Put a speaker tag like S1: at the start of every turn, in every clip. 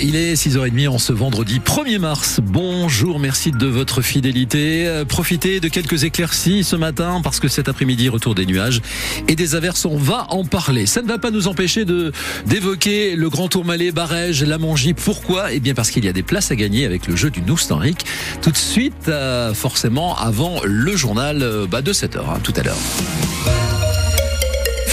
S1: Il est 6h30 en ce vendredi 1er mars. Bonjour, merci de votre fidélité. Euh, profitez de quelques éclaircies ce matin parce que cet après-midi, retour des nuages et des averses, on va en parler. Ça ne va pas nous empêcher de d'évoquer le Grand Tourmalet, Barège, la Mongie. Pourquoi? Eh bien parce qu'il y a des places à gagner avec le jeu du Noustanric. Tout de suite, euh, forcément, avant le journal euh, bah, de 7h, hein, tout à l'heure.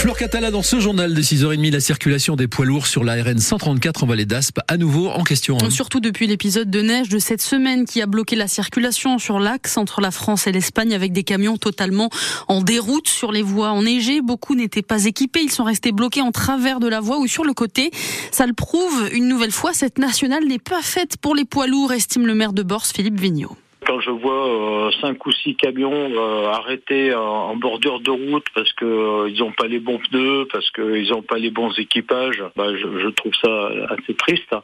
S1: Flore Catala dans ce journal de 6h30, la circulation des poids lourds sur la RN 134 en vallée d'Aspe, à nouveau en question. Hein.
S2: Surtout depuis l'épisode de neige de cette semaine qui a bloqué la circulation sur l'axe entre la France et l'Espagne avec des camions totalement en déroute sur les voies enneigées. Beaucoup n'étaient pas équipés, ils sont restés bloqués en travers de la voie ou sur le côté. Ça le prouve une nouvelle fois, cette nationale n'est pas faite pour les poids lourds, estime le maire de Borse, Philippe Vigneault.
S3: Quand je vois euh, cinq ou six camions euh, arrêtés en, bordure de route parce que euh, ils n'ont pas les bons pneus, parce qu'ils n'ont pas les bons équipages, bah, je, trouve ça assez triste.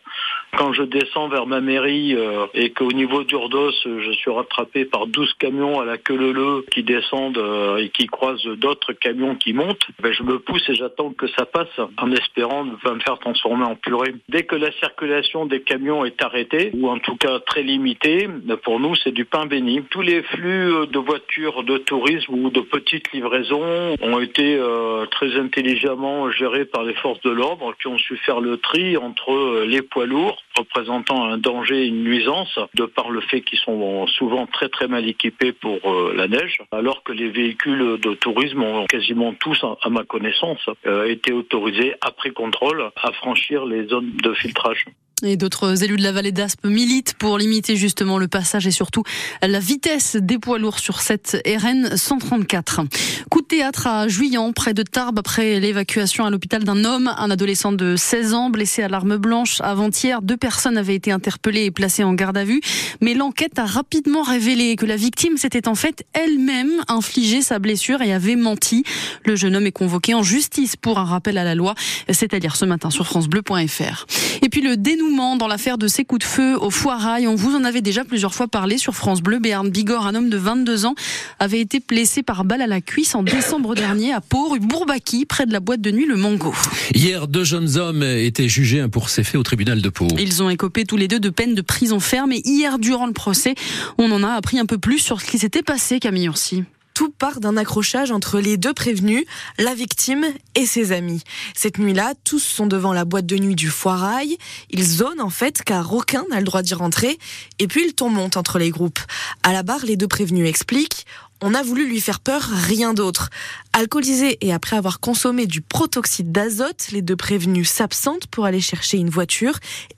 S3: Quand je descends vers ma mairie et qu'au niveau d'Urdos, je suis rattrapé par 12 camions à la queue leu qui descendent et qui croisent d'autres camions qui montent, ben, je me pousse et j'attends que ça passe en espérant ne pas me faire transformer en purée. Dès que la circulation des camions est arrêtée, ou en tout cas très limitée, pour nous c'est du pain béni. Tous les flux euh, de voitures de tourisme ou de petites livraisons ont été euh, très intelligemment gérés par les forces de l'ordre qui ont su faire le tri entre euh, les poids lourds représentant un danger et une nuisance de par le fait qu'ils sont souvent très très mal équipés pour la neige, alors que les véhicules de tourisme ont quasiment tous, à ma connaissance, été autorisés après contrôle à franchir les zones de filtrage.
S2: Et d'autres élus de la vallée d'Aspe militent pour limiter justement le passage et surtout la vitesse des poids lourds sur cette RN 134. Coup de théâtre à Juillan, près de Tarbes, après l'évacuation à l'hôpital d'un homme, un adolescent de 16 ans blessé à l'arme blanche. Avant-hier, deux personnes avaient été interpellées et placées en garde à vue. Mais l'enquête a rapidement révélé que la victime s'était en fait elle-même infligé sa blessure et avait menti. Le jeune homme est convoqué en justice pour un rappel à la loi, c'est-à-dire ce matin sur francebleu.fr. Et puis le dénouement dans l'affaire de ces coups de feu au Foirail. On vous en avait déjà plusieurs fois parlé sur France Bleu. Béarn Bigorre, un homme de 22 ans, avait été blessé par balle à la cuisse en décembre dernier à Pau, rue Bourbaki, près de la boîte de nuit Le Mango.
S1: Hier, deux jeunes hommes étaient jugés pour ces faits au tribunal de Pau.
S2: Ils ont écopé tous les deux de peine de prison ferme et hier, durant le procès, on en a appris un peu plus sur ce qui s'était passé, Camille Ursi.
S4: Tout part d'un accrochage entre les deux prévenus, la victime et ses amis. Cette nuit-là, tous sont devant la boîte de nuit du foirail. Ils zonent en fait car aucun n'a le droit d'y rentrer. Et puis le ton monte entre les groupes. À la barre, les deux prévenus expliquent on a voulu lui faire peur, rien d'autre. Alcoolisés et après avoir consommé du protoxyde d'azote, les deux prévenus s'absentent pour aller chercher une voiture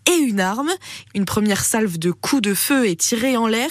S4: et une arme. Une première salve de coups de feu est tirée en l'air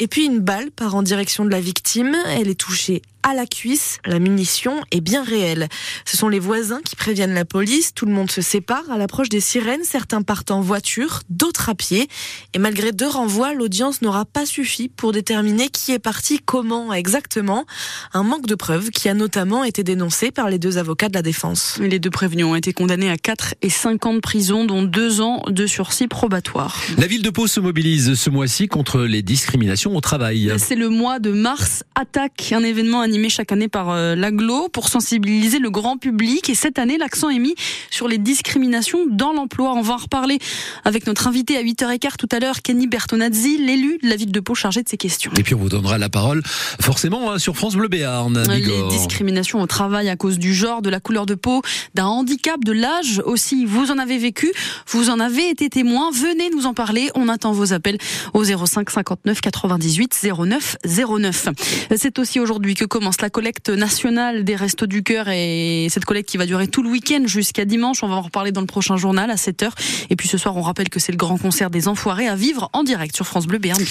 S4: et puis une balle part en direction de la victime. Elle est touchée à la cuisse. La munition est bien réelle. Ce sont les voisins qui préviennent la police. Tout le monde se sépare à l'approche des sirènes. Certains partent en voiture, d'autres à pied. Et malgré deux renvois, l'audience n'aura pas suffi pour déterminer qui est parti, comment exactement. Un manque de preuves qui a notamment été dénoncé par les deux avocats de la défense.
S2: Les deux prévenus ont été condamnés à 4 et 5 ans de prison, dont 2 ans de sursis probatoire.
S1: La ville de Pau se mobilise ce mois-ci contre les discriminations au travail.
S2: C'est le mois de mars Attaque, un événement animé chaque année par euh, l'aglo pour sensibiliser le grand public. Et cette année, l'accent est mis sur les discriminations dans l'emploi. On va en reparler avec notre invité à 8h15 tout à l'heure, Kenny Bertonazzi, l'élu de la ville de Pau chargé de ces questions.
S1: Et puis on vous donnera la parole forcément hein, sur France Bleu Béarn.
S2: Les discriminations au travail à cause du genre, de la couleur de peau, d'un handicap, de l'âge aussi. Vous en avez vécu, vous en avez été témoin. Venez nous en parler. On attend vos appels au 05 59 98 09 09. C'est aussi aujourd'hui que commence la collecte nationale des Restos du Cœur et cette collecte qui va durer tout le week-end jusqu'à dimanche. On va en reparler dans le prochain journal à 7h. Et puis ce soir, on rappelle que c'est le grand concert des Enfoirés à vivre en direct sur France Bleu Béarn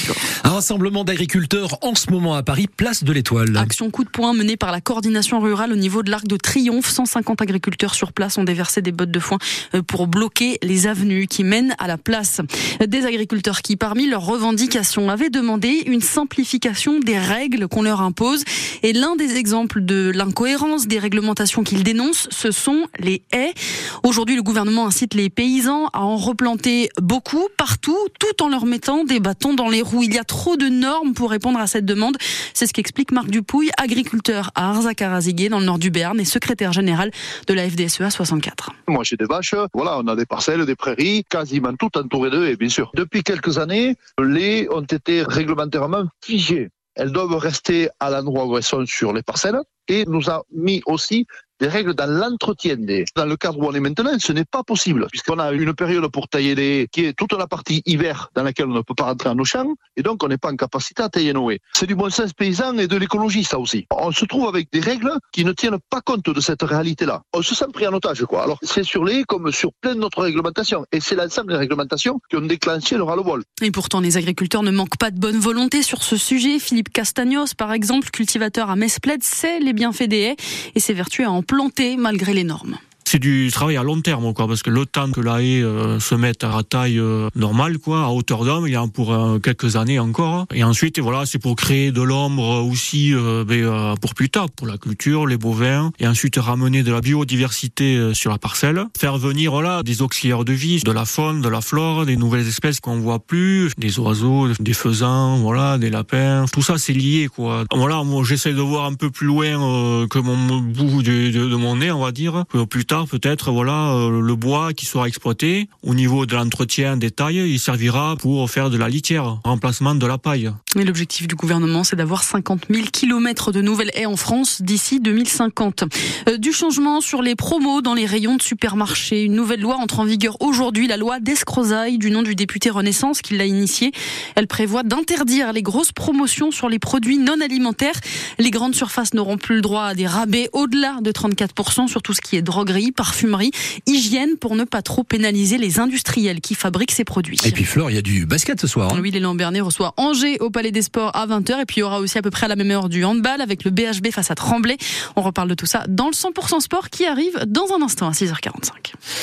S1: Un rassemblement d'agriculteurs en ce moment à Paris, place de l'Étoile.
S2: Action coup de poing menée par la coordination rurale au niveau de l'Arc de Triomphe. 150 agriculteurs sur place ont déversé des bottes de foin euh, pour bloquer les avenues qui mènent à la place. Des agriculteurs qui, parmi leurs revendications, avaient demandé une simplification des règles qu'on leur impose. Et l'un des exemples de l'incohérence des réglementations qu'ils dénoncent, ce sont les haies. Aujourd'hui, le gouvernement incite les paysans à en replanter beaucoup, partout, tout en leur mettant des bâtons dans les roues. Il y a trop de normes pour répondre à cette demande. C'est ce qu'explique Marc Dupouille, agriculteur à Arzakaraz Ziguet, dans le nord du Béarn, et secrétaire général de la FDSEA 64.
S5: Moi, j'ai des vaches. Voilà, on a des parcelles, des prairies, quasiment toutes entourées d'eux, et bien sûr. Depuis quelques années, les ont été réglementairement figées. Elles doivent rester à l'endroit où elles sont sur les parcelles. Et nous a mis aussi des règles dans l'entretien des. Dans le cadre où on est maintenant, ce n'est pas possible, puisqu'on a une période pour tailler les qui est toute la partie hiver dans laquelle on ne peut pas rentrer en nos champs, et donc on n'est pas en capacité à tailler nos haies. C'est du bon sens paysan et de l'écologie, ça aussi. On se trouve avec des règles qui ne tiennent pas compte de cette réalité-là. On se sent pris en otage, quoi. Alors, c'est sur les comme sur plein d'autres réglementations, et c'est l'ensemble des réglementations qui ont déclenché le ras-le-bol.
S2: Et pourtant, les agriculteurs ne manquent pas de bonne volonté sur ce sujet. Philippe Castagnos, par exemple, cultivateur à Mespled, sait les bienfaits des haies et s'évertue à en planter malgré les normes
S6: c'est du travail à long terme, quoi, parce que le temps que la haie euh, se mette à taille euh, normale, quoi, à hauteur d'homme, il y a pour euh, quelques années encore. Et ensuite, voilà, c'est pour créer de l'ombre aussi, ben, pour plus tard, pour la culture, les bovins, et ensuite ramener de la biodiversité sur la parcelle, faire venir voilà des auxiliaires de vie, de la faune, de la flore, des nouvelles espèces qu'on voit plus, des oiseaux, des faisans, voilà, des lapins, tout ça c'est lié, quoi. Voilà, moi j'essaie de voir un peu plus loin que mon bout de, de, de mon nez, on va dire, plus tard peut-être voilà euh, le bois qui sera exploité au niveau de l'entretien des tailles, il servira pour faire de la litière, remplacement de la paille.
S2: Mais l'objectif du gouvernement, c'est d'avoir 50 000 kilomètres de nouvelles haies en France d'ici 2050. Euh, du changement sur les promos dans les rayons de supermarchés. Une nouvelle loi entre en vigueur aujourd'hui, la loi d'Escrozaille, du nom du député Renaissance qui l'a initiée. Elle prévoit d'interdire les grosses promotions sur les produits non alimentaires. Les grandes surfaces n'auront plus le droit à des rabais au-delà de 34% sur tout ce qui est droguerie, parfumerie, hygiène pour ne pas trop pénaliser les industriels qui fabriquent ces produits.
S1: Et puis Flore, il y a du basket ce soir.
S2: Hein. Oui, l'élan Bernet reçoit Angers au Palais des Sports à 20h et puis il y aura aussi à peu près à la même heure du handball avec le BHB face à Tremblay. On reparle de tout ça dans le 100% sport qui arrive dans un instant à 6h45.